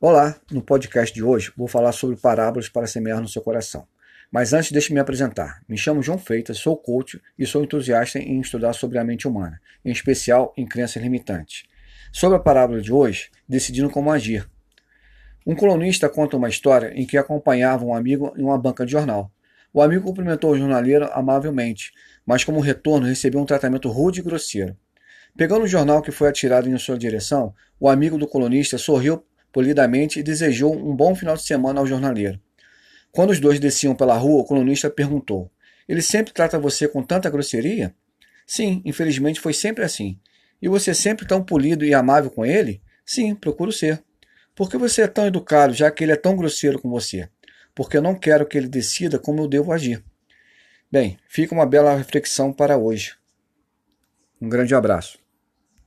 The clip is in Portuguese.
Olá, no podcast de hoje vou falar sobre parábolas para semear no seu coração. Mas antes, deixe me apresentar. Me chamo João Freitas, sou coach e sou entusiasta em estudar sobre a mente humana, em especial em crenças limitantes. Sobre a parábola de hoje, decidindo como agir. Um colunista conta uma história em que acompanhava um amigo em uma banca de jornal. O amigo cumprimentou o jornaleiro amavelmente, mas como retorno recebeu um tratamento rude e grosseiro. Pegando o jornal que foi atirado em sua direção, o amigo do colunista sorriu polidamente e desejou um bom final de semana ao jornaleiro. Quando os dois desciam pela rua, o colunista perguntou: Ele sempre trata você com tanta grosseria? Sim, infelizmente foi sempre assim. E você é sempre tão polido e amável com ele? Sim, procuro ser. Por que você é tão educado, já que ele é tão grosseiro com você? Porque eu não quero que ele decida como eu devo agir. Bem, fica uma bela reflexão para hoje. Um grande abraço.